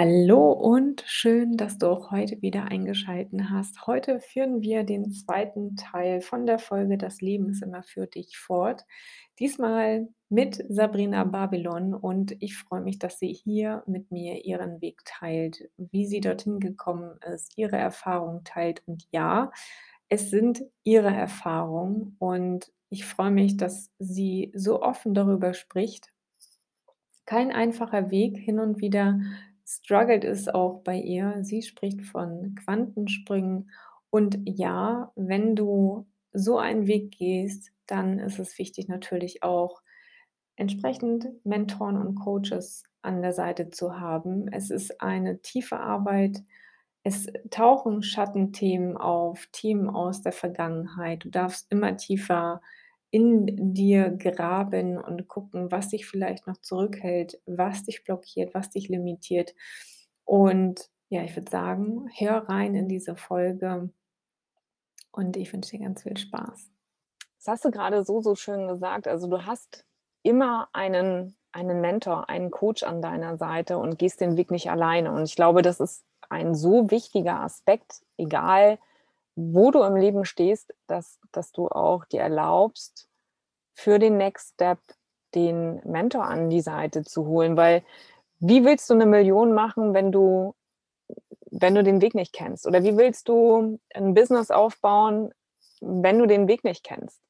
Hallo und schön, dass du auch heute wieder eingeschaltet hast. Heute führen wir den zweiten Teil von der Folge Das Leben ist immer für dich fort. Diesmal mit Sabrina Babylon und ich freue mich, dass sie hier mit mir ihren Weg teilt, wie sie dorthin gekommen ist, ihre Erfahrungen teilt. Und ja, es sind ihre Erfahrungen und ich freue mich, dass sie so offen darüber spricht. Kein einfacher Weg, hin und wieder struggelt es auch bei ihr. Sie spricht von Quantensprüngen. Und ja, wenn du so einen Weg gehst, dann ist es wichtig natürlich auch entsprechend Mentoren und Coaches an der Seite zu haben. Es ist eine tiefe Arbeit. Es tauchen Schattenthemen auf, Themen aus der Vergangenheit. Du darfst immer tiefer in dir graben und gucken, was dich vielleicht noch zurückhält, was dich blockiert, was dich limitiert. Und ja, ich würde sagen, hör rein in diese Folge und ich wünsche dir ganz viel Spaß. Das hast du gerade so, so schön gesagt. Also du hast immer einen, einen Mentor, einen Coach an deiner Seite und gehst den Weg nicht alleine. Und ich glaube, das ist ein so wichtiger Aspekt, egal wo du im Leben stehst, dass, dass du auch dir erlaubst, für den Next Step den Mentor an die Seite zu holen. Weil wie willst du eine Million machen, wenn du, wenn du den Weg nicht kennst? Oder wie willst du ein Business aufbauen, wenn du den Weg nicht kennst?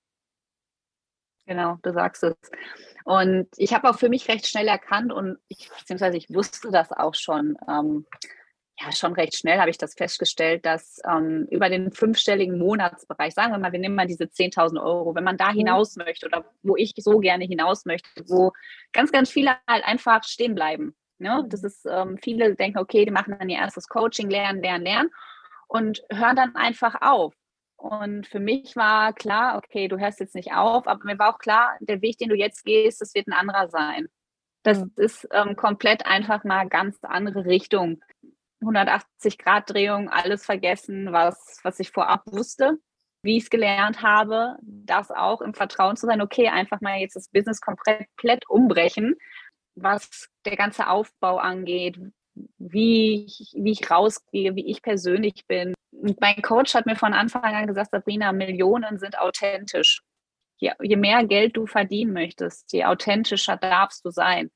Genau, du sagst es. Und ich habe auch für mich recht schnell erkannt und ich, beziehungsweise ich wusste das auch schon, ähm, ja, schon recht schnell habe ich das festgestellt, dass ähm, über den fünfstelligen Monatsbereich, sagen wir mal, wir nehmen mal diese 10.000 Euro, wenn man da mhm. hinaus möchte oder wo ich so gerne hinaus möchte, wo ganz, ganz viele halt einfach stehen bleiben. Ne? Das ist, ähm, viele denken, okay, die machen dann ihr erstes Coaching, lernen, lernen, lernen und hören dann einfach auf. Und für mich war klar, okay, du hörst jetzt nicht auf, aber mir war auch klar, der Weg, den du jetzt gehst, das wird ein anderer sein. Das mhm. ist ähm, komplett einfach mal ganz andere Richtung. 180-Grad-Drehung, alles vergessen, was, was ich vorab wusste, wie ich es gelernt habe, das auch im Vertrauen zu sein, okay, einfach mal jetzt das Business komplett umbrechen, was der ganze Aufbau angeht, wie ich, wie ich rausgehe, wie ich persönlich bin. Und mein Coach hat mir von Anfang an gesagt, Sabrina, Millionen sind authentisch. Je, je mehr Geld du verdienen möchtest, je authentischer darfst du sein.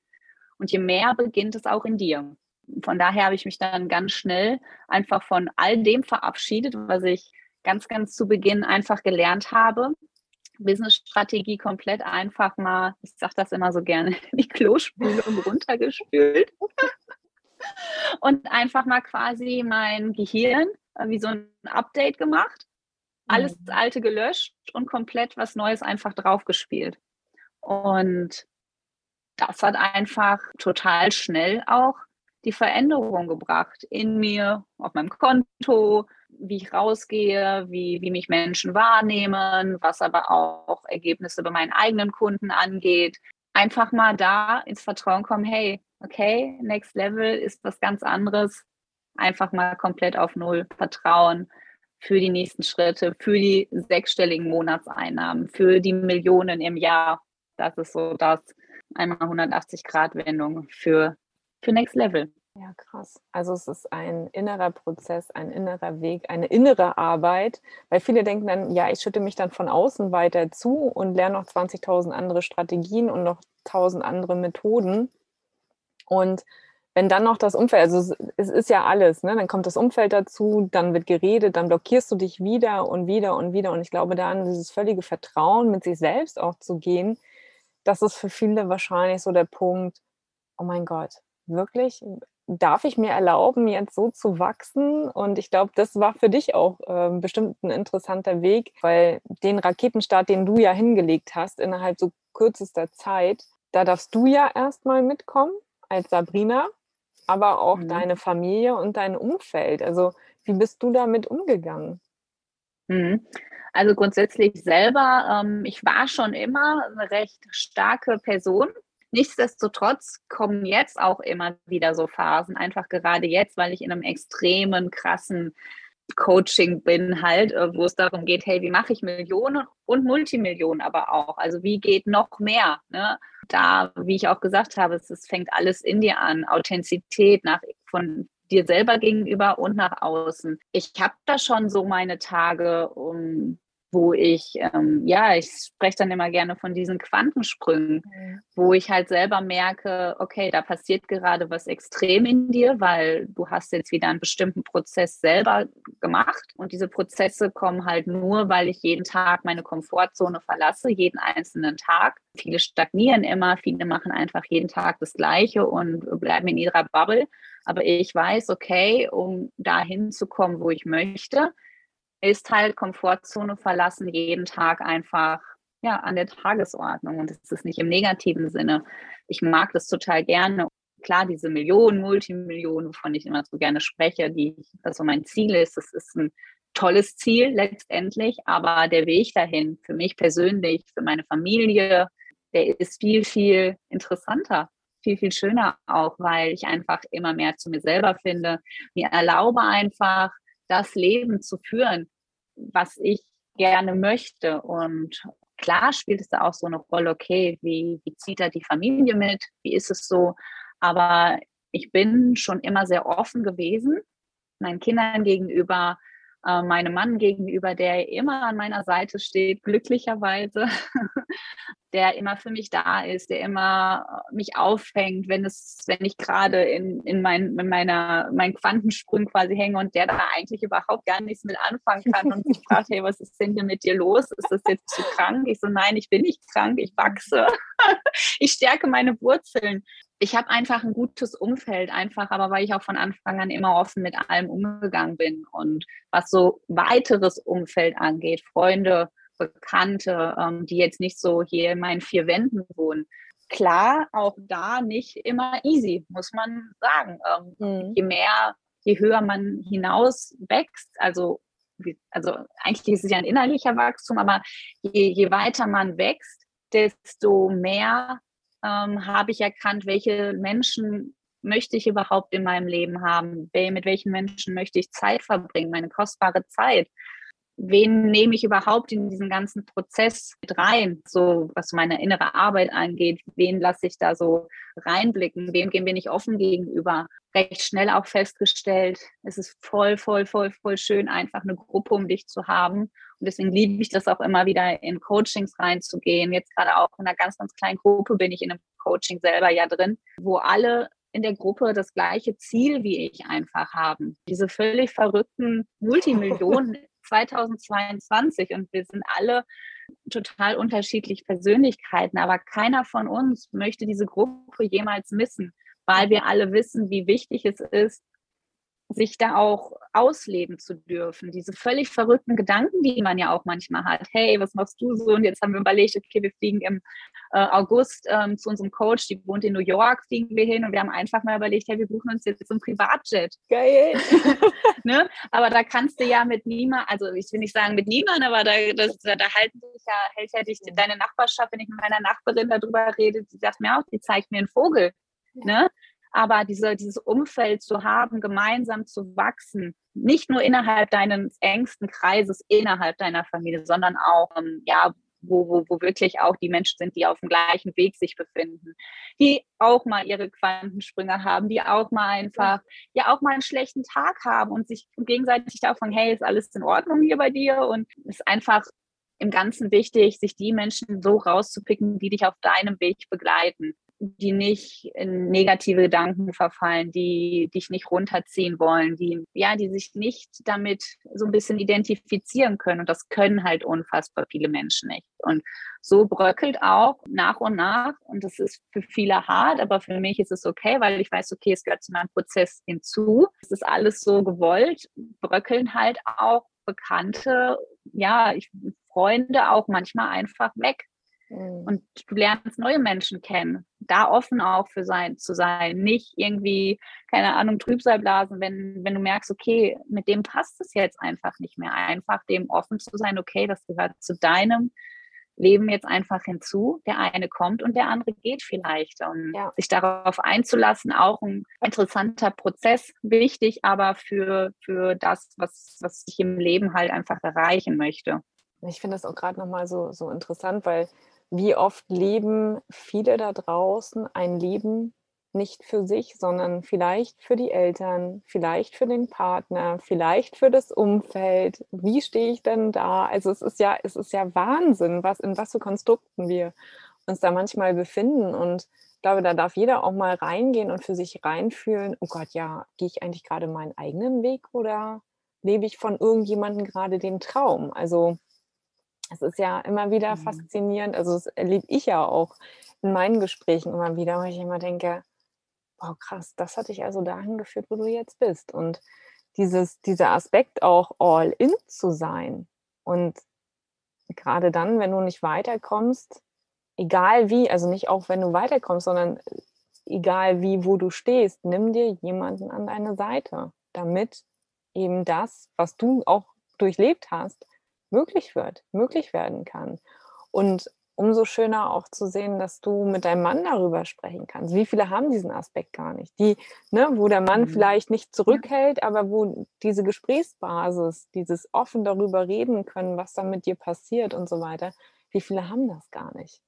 Und je mehr beginnt es auch in dir von daher habe ich mich dann ganz schnell einfach von all dem verabschiedet, was ich ganz, ganz zu Beginn einfach gelernt habe. Business-Strategie komplett einfach mal, ich sage das immer so gerne, die Klospülung runtergespült. und einfach mal quasi mein Gehirn äh, wie so ein Update gemacht, alles mhm. Alte gelöscht und komplett was Neues einfach draufgespielt. Und das hat einfach total schnell auch die Veränderung gebracht in mir, auf meinem Konto, wie ich rausgehe, wie, wie mich Menschen wahrnehmen, was aber auch Ergebnisse bei meinen eigenen Kunden angeht. Einfach mal da ins Vertrauen kommen, hey, okay, Next Level ist was ganz anderes. Einfach mal komplett auf Null vertrauen für die nächsten Schritte, für die sechsstelligen Monatseinnahmen, für die Millionen im Jahr. Das ist so das einmal 180 Grad Wendung für für Next Level. Ja, krass. Also es ist ein innerer Prozess, ein innerer Weg, eine innere Arbeit, weil viele denken dann, ja, ich schütte mich dann von außen weiter zu und lerne noch 20.000 andere Strategien und noch 1.000 andere Methoden. Und wenn dann noch das Umfeld, also es ist ja alles, ne? dann kommt das Umfeld dazu, dann wird geredet, dann blockierst du dich wieder und wieder und wieder. Und ich glaube, da an dieses völlige Vertrauen mit sich selbst auch zu gehen, das ist für viele wahrscheinlich so der Punkt, oh mein Gott, wirklich, darf ich mir erlauben, jetzt so zu wachsen? Und ich glaube, das war für dich auch äh, bestimmt ein interessanter Weg, weil den Raketenstart, den du ja hingelegt hast, innerhalb so kürzester Zeit, da darfst du ja erstmal mitkommen als Sabrina. aber auch mhm. deine Familie und dein Umfeld. Also wie bist du damit umgegangen? Mhm. Also grundsätzlich selber, ähm, ich war schon immer eine recht starke Person. Nichtsdestotrotz kommen jetzt auch immer wieder so Phasen, einfach gerade jetzt, weil ich in einem extremen, krassen Coaching bin halt, äh, wo es darum geht, hey, wie mache ich Millionen und Multimillionen aber auch? Also wie geht noch mehr? Ne? Da, wie ich auch gesagt habe, es, es fängt alles in dir an, Authentizität nach von dir selber gegenüber und nach außen. Ich habe da schon so meine Tage, um wo ich, ähm, ja, ich spreche dann immer gerne von diesen Quantensprüngen, mhm. wo ich halt selber merke, okay, da passiert gerade was extrem in dir, weil du hast jetzt wieder einen bestimmten Prozess selber gemacht und diese Prozesse kommen halt nur, weil ich jeden Tag meine Komfortzone verlasse, jeden einzelnen Tag. Viele stagnieren immer, viele machen einfach jeden Tag das Gleiche und bleiben in ihrer Bubble. Aber ich weiß, okay, um dahin zu kommen, wo ich möchte, ist halt Komfortzone verlassen jeden Tag einfach ja an der Tagesordnung und das ist nicht im negativen Sinne. Ich mag das total gerne. Klar, diese Millionen, Multimillionen, wovon ich immer so gerne spreche, die das so mein Ziel ist, das ist ein tolles Ziel letztendlich, aber der Weg dahin für mich persönlich, für meine Familie, der ist viel, viel interessanter, viel, viel schöner auch, weil ich einfach immer mehr zu mir selber finde, mir erlaube einfach, das Leben zu führen, was ich gerne möchte. Und klar spielt es da auch so eine Rolle, okay, wie, wie zieht da die Familie mit? Wie ist es so? Aber ich bin schon immer sehr offen gewesen, meinen Kindern gegenüber, äh, meinem Mann gegenüber, der immer an meiner Seite steht, glücklicherweise, der immer für mich da ist, der immer äh, mich auffängt, wenn es, wenn ich gerade in, in, mein, in meiner, meinen Quantensprung quasi hänge und der da eigentlich überhaupt gar nichts mit anfangen kann und sich fragt, hey, was ist denn hier mit dir los? Ist das jetzt zu krank? Ich so, nein, ich bin nicht krank, ich wachse. ich stärke meine Wurzeln ich habe einfach ein gutes Umfeld, einfach, aber weil ich auch von Anfang an immer offen mit allem umgegangen bin. Und was so weiteres Umfeld angeht, Freunde, Bekannte, ähm, die jetzt nicht so hier in meinen vier Wänden wohnen. Klar, auch da nicht immer easy, muss man sagen. Ähm, mhm. Je mehr, je höher man hinaus wächst, also, also eigentlich ist es ja ein innerlicher Wachstum, aber je, je weiter man wächst, desto mehr ähm, habe ich erkannt, welche Menschen möchte ich überhaupt in meinem Leben haben? Mit welchen Menschen möchte ich Zeit verbringen, meine kostbare Zeit? Wen nehme ich überhaupt in diesen ganzen Prozess mit rein, so was meine innere Arbeit angeht? Wen lasse ich da so reinblicken? Wem bin ich offen gegenüber? Recht schnell auch festgestellt, es ist voll, voll, voll, voll schön, einfach eine Gruppe um dich zu haben und deswegen liebe ich das auch immer wieder in Coachings reinzugehen. Jetzt gerade auch in einer ganz, ganz kleinen Gruppe bin ich in einem Coaching selber ja drin, wo alle in der Gruppe das gleiche Ziel wie ich einfach haben. Diese völlig verrückten Multimillionen 2022 und wir sind alle total unterschiedlich Persönlichkeiten, aber keiner von uns möchte diese Gruppe jemals missen, weil wir alle wissen, wie wichtig es ist, sich da auch ausleben zu dürfen. Diese völlig verrückten Gedanken, die man ja auch manchmal hat. Hey, was machst du so? Und jetzt haben wir überlegt, okay, wir fliegen im äh, August ähm, zu unserem Coach, die wohnt in New York, fliegen wir hin und wir haben einfach mal überlegt, hey, wir buchen uns jetzt so ein Privatjet. Geil. ne? Aber da kannst du ja mit niemand, also ich will nicht sagen mit niemand, aber da, das, da, da halten sich ja, hält ja dich deine Nachbarschaft, wenn ich mit meiner Nachbarin darüber rede, die sagt mir auch, die zeigt mir einen Vogel. Ne? Aber diese, dieses Umfeld zu haben, gemeinsam zu wachsen, nicht nur innerhalb deines engsten Kreises, innerhalb deiner Familie, sondern auch, ähm, ja, wo, wo, wo wirklich auch die Menschen sind, die auf dem gleichen Weg sich befinden, die auch mal ihre Quantensprünge haben, die auch mal einfach, ja, auch mal einen schlechten Tag haben und sich gegenseitig davon, hey, ist alles in Ordnung hier bei dir? Und ist einfach im Ganzen wichtig, sich die Menschen so rauszupicken, die dich auf deinem Weg begleiten die nicht in negative Gedanken verfallen, die dich nicht runterziehen wollen, die, ja, die sich nicht damit so ein bisschen identifizieren können. Und das können halt unfassbar viele Menschen nicht. Und so bröckelt auch nach und nach, und das ist für viele hart, aber für mich ist es okay, weil ich weiß, okay, es gehört zu meinem Prozess hinzu. Es ist alles so gewollt, bröckeln halt auch Bekannte, ja, ich, Freunde auch manchmal einfach weg Mhm. Und du lernst neue Menschen kennen. Da offen auch für sein, zu sein. Nicht irgendwie, keine Ahnung, Trübsalblasen, wenn, wenn du merkst, okay, mit dem passt es jetzt einfach nicht mehr. Einfach dem offen zu sein, okay, das gehört zu deinem Leben jetzt einfach hinzu. Der eine kommt und der andere geht vielleicht. Und ja. sich darauf einzulassen, auch ein interessanter Prozess, wichtig, aber für, für das, was, was ich im Leben halt einfach erreichen möchte. Ich finde das auch gerade nochmal so, so interessant, weil wie oft leben viele da draußen ein Leben nicht für sich, sondern vielleicht für die Eltern, vielleicht für den Partner, vielleicht für das Umfeld. Wie stehe ich denn da? Also es ist ja, es ist ja Wahnsinn, was in was für Konstrukten wir uns da manchmal befinden. Und ich glaube, da darf jeder auch mal reingehen und für sich reinfühlen, oh Gott, ja, gehe ich eigentlich gerade meinen eigenen Weg oder lebe ich von irgendjemandem gerade den Traum? Also es ist ja immer wieder mhm. faszinierend, also das erlebe ich ja auch in meinen Gesprächen immer wieder, wo ich immer denke, wow, krass, das hat dich also dahin geführt, wo du jetzt bist. Und dieses, dieser Aspekt auch all in zu sein und gerade dann, wenn du nicht weiterkommst, egal wie, also nicht auch wenn du weiterkommst, sondern egal wie, wo du stehst, nimm dir jemanden an deine Seite, damit eben das, was du auch durchlebt hast, möglich wird, möglich werden kann. Und umso schöner auch zu sehen, dass du mit deinem Mann darüber sprechen kannst. Wie viele haben diesen Aspekt gar nicht? Die, ne, wo der Mann mhm. vielleicht nicht zurückhält, aber wo diese Gesprächsbasis, dieses offen darüber reden können, was da mit dir passiert und so weiter, wie viele haben das gar nicht?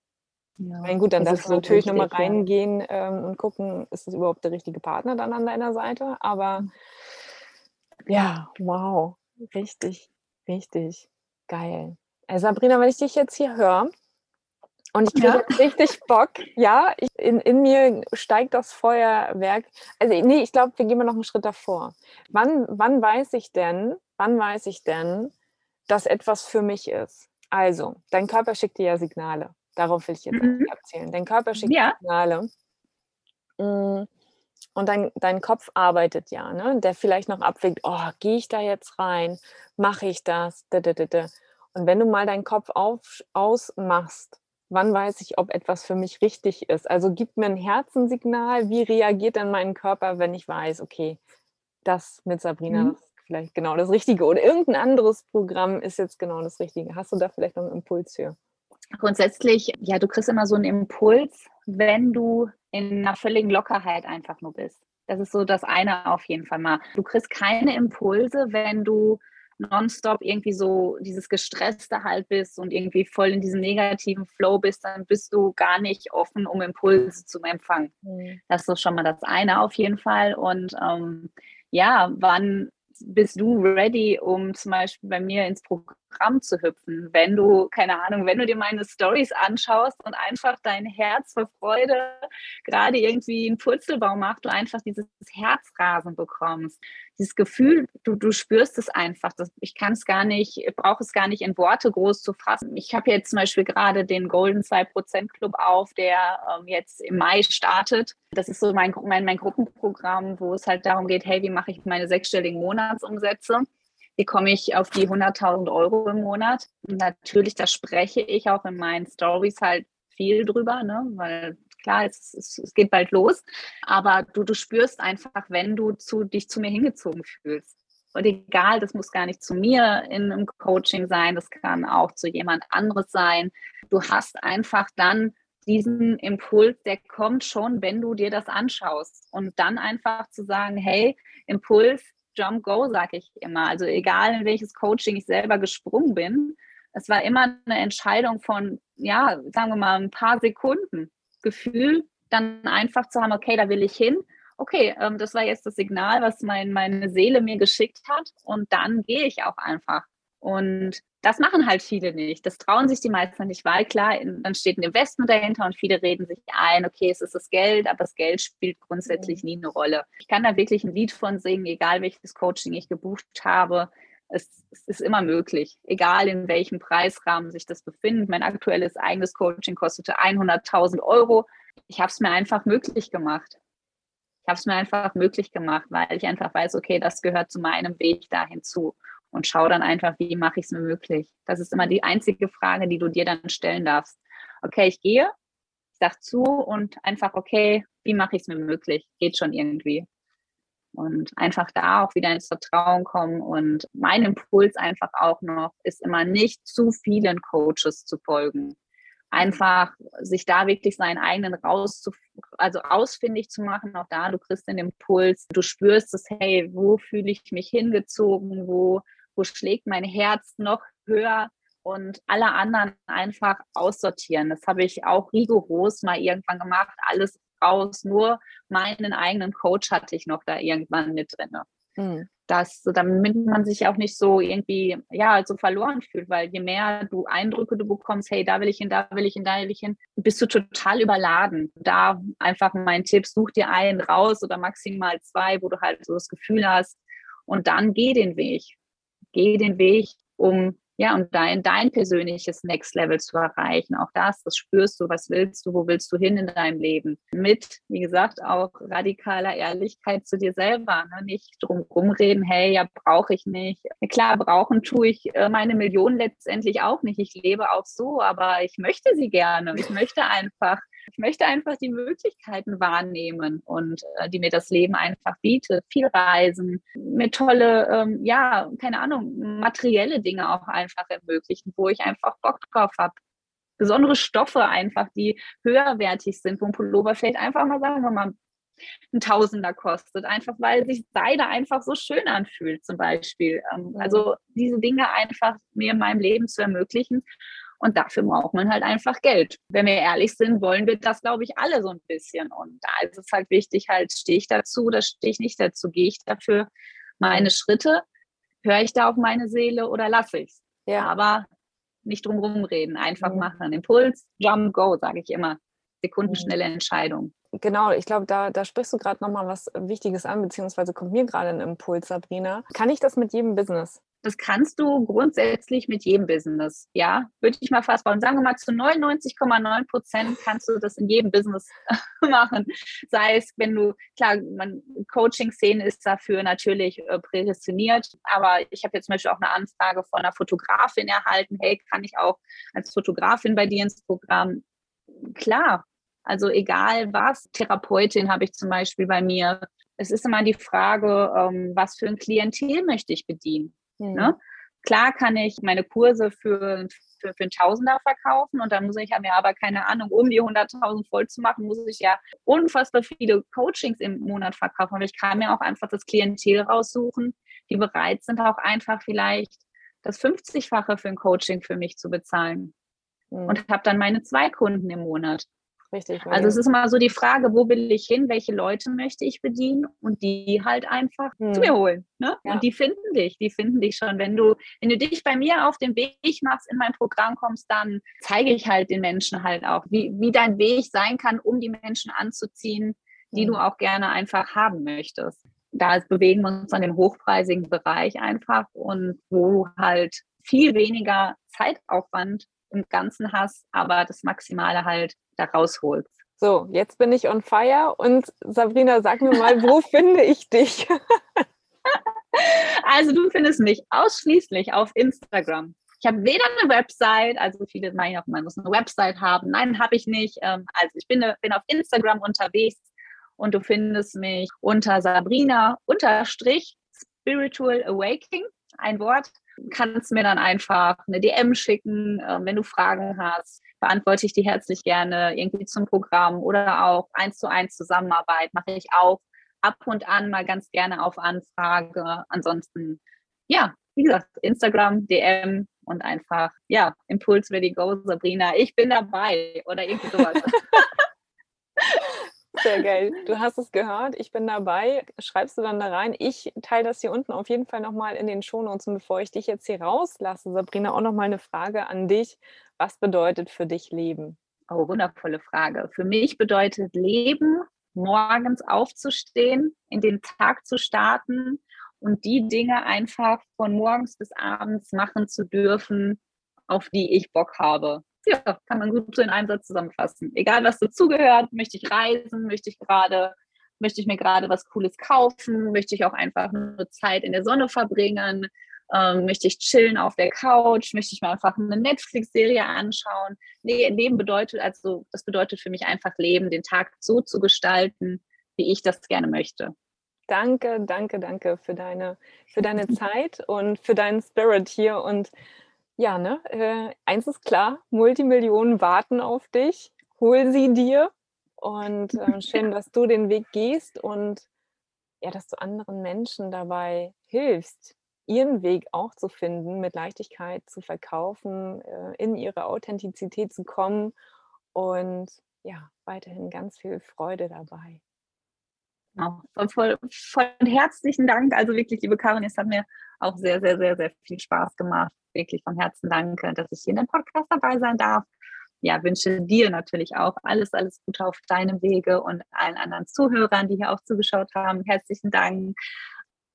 Ja, meine, gut, dann darfst du natürlich nochmal reingehen ja. ähm, und gucken, ist das überhaupt der richtige Partner dann an deiner Seite? Aber mhm. ja, wow, richtig, richtig. Geil. Äh, Sabrina, wenn ich dich jetzt hier höre und ich kriege ja. richtig Bock, ja, ich, in, in mir steigt das Feuerwerk. Also nee, ich glaube, wir gehen mal noch einen Schritt davor. Wann, wann weiß ich denn, wann weiß ich denn, dass etwas für mich ist? Also, dein Körper schickt dir ja Signale. Darauf will ich jetzt mhm. erzählen. Dein Körper schickt ja. Signale. Mm, und dein, dein Kopf arbeitet ja, ne? der vielleicht noch abwägt, oh, gehe ich da jetzt rein, mache ich das? Und wenn du mal deinen Kopf auf, ausmachst, wann weiß ich, ob etwas für mich richtig ist? Also gib mir ein Herzensignal, wie reagiert dann mein Körper, wenn ich weiß, okay, das mit Sabrina, mhm. das ist vielleicht genau das Richtige oder irgendein anderes Programm ist jetzt genau das Richtige. Hast du da vielleicht noch einen Impuls für? Grundsätzlich, ja, du kriegst immer so einen Impuls, wenn du in einer völligen Lockerheit einfach nur bist. Das ist so das eine auf jeden Fall mal. Du kriegst keine Impulse, wenn du nonstop irgendwie so dieses gestresste halt bist und irgendwie voll in diesem negativen Flow bist, dann bist du gar nicht offen, um Impulse zu empfangen. Mhm. Das ist schon mal das eine auf jeden Fall. Und ähm, ja, wann bist du ready, um zum Beispiel bei mir ins Programm zu hüpfen? Wenn du, keine Ahnung, wenn du dir meine Stories anschaust und einfach dein Herz vor Freude gerade irgendwie einen Purzelbaum macht, du einfach dieses Herzrasen bekommst. Dieses Gefühl, du, du spürst es einfach. Das, ich kann es gar nicht, brauche es gar nicht in Worte groß zu fassen. Ich habe jetzt zum Beispiel gerade den Golden 2% Club auf, der ähm, jetzt im Mai startet. Das ist so mein, mein, mein Gruppenprogramm, wo es halt darum geht, hey, wie mache ich meine sechsstelligen Monatsumsätze? Wie komme ich auf die 100.000 Euro im Monat? Natürlich, da spreche ich auch in meinen Stories halt viel drüber, ne? weil klar, es, es, es, geht bald los, aber du, du spürst einfach, wenn du zu, dich zu mir hingezogen fühlst. Und egal, das muss gar nicht zu mir in einem Coaching sein, das kann auch zu jemand anderes sein. Du hast einfach dann diesen Impuls, der kommt schon, wenn du dir das anschaust. Und dann einfach zu sagen, hey, Impuls, Jump, Go, sage ich immer. Also egal, in welches Coaching ich selber gesprungen bin, es war immer eine Entscheidung von, ja, sagen wir mal, ein paar Sekunden. Gefühl, dann einfach zu haben, okay, da will ich hin. Okay, ähm, das war jetzt das Signal, was mein, meine Seele mir geschickt hat. Und dann gehe ich auch einfach. Und das machen halt viele nicht. Das trauen sich die meisten nicht, weil klar, dann steht ein Investment dahinter und viele reden sich ein, okay, es ist das Geld, aber das Geld spielt grundsätzlich nie eine Rolle. Ich kann da wirklich ein Lied von singen, egal welches Coaching ich gebucht habe. Es, es, ist immer möglich, egal in welchem Preisrahmen sich das befindet. Mein aktuelles eigenes Coaching kostete 100.000 Euro. Ich habe es mir einfach möglich gemacht. Ich habe es mir einfach möglich gemacht, weil ich einfach weiß, okay, das gehört zu meinem Weg da hinzu. Und schau dann einfach, wie mache ich es mir möglich. Das ist immer die einzige Frage, die du dir dann stellen darfst. okay, ich gehe, ich sag zu und einfach, okay, wie mache ich es mir möglich? Geht schon irgendwie. Und einfach da auch wieder ins Vertrauen kommen. Und mein Impuls einfach auch noch ist immer nicht zu vielen Coaches zu folgen. Einfach sich da wirklich seinen eigenen raus zu, also ausfindig zu machen. Auch da, du kriegst den Impuls, du spürst es, hey, wo fühle ich mich hingezogen, wo, wo schlägt mein Herz noch höher und alle anderen einfach aussortieren. Das habe ich auch rigoros mal irgendwann gemacht. Alles raus, nur meinen eigenen Coach hatte ich noch da irgendwann mit drin. Mhm. Das, damit man sich auch nicht so irgendwie, ja, so verloren fühlt, weil je mehr du Eindrücke du bekommst, hey, da will ich hin, da will ich hin, da will ich hin, bist du total überladen. Da einfach mein Tipp, such dir einen raus oder maximal zwei, wo du halt so das Gefühl hast und dann geh den Weg. Geh den Weg, um ja, und dein, dein persönliches Next Level zu erreichen. Auch das, das spürst du, was willst du, wo willst du hin in deinem Leben? Mit, wie gesagt, auch radikaler Ehrlichkeit zu dir selber. Ne? Nicht drum rumreden, hey, ja, brauche ich nicht. Klar, brauchen tue ich äh, meine Millionen letztendlich auch nicht. Ich lebe auch so, aber ich möchte sie gerne. Ich möchte einfach ich möchte einfach die Möglichkeiten wahrnehmen und äh, die mir das Leben einfach bietet. Viel reisen, mir tolle, ähm, ja, keine Ahnung, materielle Dinge auch einfach ermöglichen, wo ich einfach Bock drauf habe. Besondere Stoffe einfach, die höherwertig sind, wo ein Pullover vielleicht einfach mal, sagen wir mal, ein Tausender kostet, einfach weil sich Seide einfach so schön anfühlt, zum Beispiel. Ähm, also diese Dinge einfach mir in meinem Leben zu ermöglichen und dafür braucht man halt einfach Geld. Wenn wir ehrlich sind, wollen wir das, glaube ich, alle so ein bisschen. Und da ist es halt wichtig, halt, stehe ich dazu oder stehe ich nicht dazu? Gehe ich dafür meine Schritte? Höre ich da auf meine Seele oder lasse ich es? Ja. Aber nicht drum reden, einfach mhm. machen. Impuls, Jump, Go, sage ich immer. Sekundenschnelle mhm. Entscheidung. Genau, ich glaube, da, da sprichst du gerade nochmal was Wichtiges an, beziehungsweise kommt mir gerade ein Impuls, Sabrina. Kann ich das mit jedem Business? Das kannst du grundsätzlich mit jedem Business. Ja, würde ich mal fast bauen. Sagen wir mal, zu 99,9 Prozent kannst du das in jedem Business machen. Sei es, wenn du, klar, Coaching-Szene ist dafür natürlich äh, prädestiniert, aber ich habe jetzt zum Beispiel auch eine Anfrage von einer Fotografin erhalten. Hey, kann ich auch als Fotografin bei dir ins Programm? Klar, also egal was, Therapeutin habe ich zum Beispiel bei mir. Es ist immer die Frage, ähm, was für ein Klientel möchte ich bedienen. Mhm. Ne? Klar kann ich meine Kurse für, für, für einen Tausender verkaufen und dann muss ich mir aber keine Ahnung, um die 100.000 voll zu machen, muss ich ja unfassbar viele Coachings im Monat verkaufen. Aber ich kann mir auch einfach das Klientel raussuchen, die bereit sind, auch einfach vielleicht das 50-fache für ein Coaching für mich zu bezahlen. Mhm. Und habe dann meine zwei Kunden im Monat. Richtig. Also es ist immer so die Frage, wo will ich hin, welche Leute möchte ich bedienen und die halt einfach hm. zu mir holen. Ne? Ja. Und die finden dich, die finden dich schon. Wenn du, wenn du dich bei mir auf den Weg machst, in mein Programm kommst, dann zeige ich halt den Menschen halt auch, wie, wie dein Weg sein kann, um die Menschen anzuziehen, die hm. du auch gerne einfach haben möchtest. Da bewegen wir uns an dem hochpreisigen Bereich einfach und wo halt viel weniger Zeitaufwand im Ganzen hast, aber das Maximale halt da rausholst. So, jetzt bin ich on fire und Sabrina, sag mir mal, wo finde ich dich? also du findest mich ausschließlich auf Instagram. Ich habe weder eine Website, also viele meinen auch, man muss eine Website haben. Nein, habe ich nicht. Ähm, also ich bin, bin auf Instagram unterwegs und du findest mich unter Sabrina unterstrich Spiritual Awakening, ein Wort kannst mir dann einfach eine DM schicken, äh, wenn du Fragen hast. Beantworte ich die herzlich gerne irgendwie zum Programm oder auch eins zu eins Zusammenarbeit mache ich auch ab und an mal ganz gerne auf Anfrage. Ansonsten, ja, wie gesagt, Instagram, DM und einfach, ja, Impuls Ready Go, Sabrina, ich bin dabei oder irgendwie sowas. Sehr geil. Du hast es gehört, ich bin dabei. Schreibst du dann da rein. Ich teile das hier unten auf jeden Fall nochmal in den Shownotes. Und bevor ich dich jetzt hier rauslasse, Sabrina, auch nochmal eine Frage an dich. Was bedeutet für dich Leben? Oh, wundervolle Frage. Für mich bedeutet Leben, morgens aufzustehen, in den Tag zu starten und die Dinge einfach von morgens bis abends machen zu dürfen, auf die ich Bock habe ja, kann man gut so in einem Satz zusammenfassen. Egal, was dazugehört, möchte ich reisen, möchte ich gerade, möchte ich mir gerade was Cooles kaufen, möchte ich auch einfach nur Zeit in der Sonne verbringen, Ähm, möchte ich chillen auf der Couch? Möchte ich mir einfach eine Netflix-Serie anschauen? Nee, Leben bedeutet, also das bedeutet für mich einfach Leben, den Tag so zu gestalten, wie ich das gerne möchte. Danke, danke, danke für deine, für deine Zeit und für deinen Spirit hier. Und ja, ne, äh, eins ist klar, Multimillionen warten auf dich. Hol sie dir. Und äh, schön, dass du den Weg gehst und ja, dass du anderen Menschen dabei hilfst, ihren Weg auch zu finden, mit Leichtigkeit zu verkaufen, äh, in ihre Authentizität zu kommen und ja, weiterhin ganz viel Freude dabei. Genau. Voll, voll herzlichen Dank. Also wirklich, liebe Karin, es hat mir auch sehr, sehr, sehr, sehr viel Spaß gemacht. Wirklich von Herzen danke, dass ich hier in dem Podcast dabei sein darf. Ja, wünsche dir natürlich auch alles, alles Gute auf deinem Wege und allen anderen Zuhörern, die hier auch zugeschaut haben. Herzlichen Dank.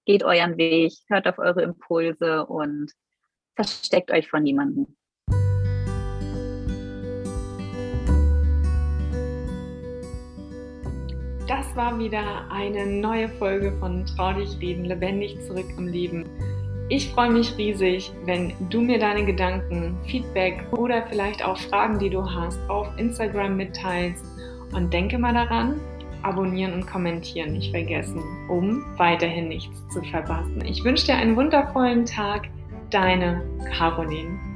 Geht euren Weg, hört auf eure Impulse und versteckt euch vor niemandem. Das war wieder eine neue Folge von Trau dich reden, lebendig zurück im Leben. Ich freue mich riesig, wenn du mir deine Gedanken, Feedback oder vielleicht auch Fragen, die du hast, auf Instagram mitteilst. Und denke mal daran, abonnieren und kommentieren nicht vergessen, um weiterhin nichts zu verpassen. Ich wünsche dir einen wundervollen Tag. Deine Caroline.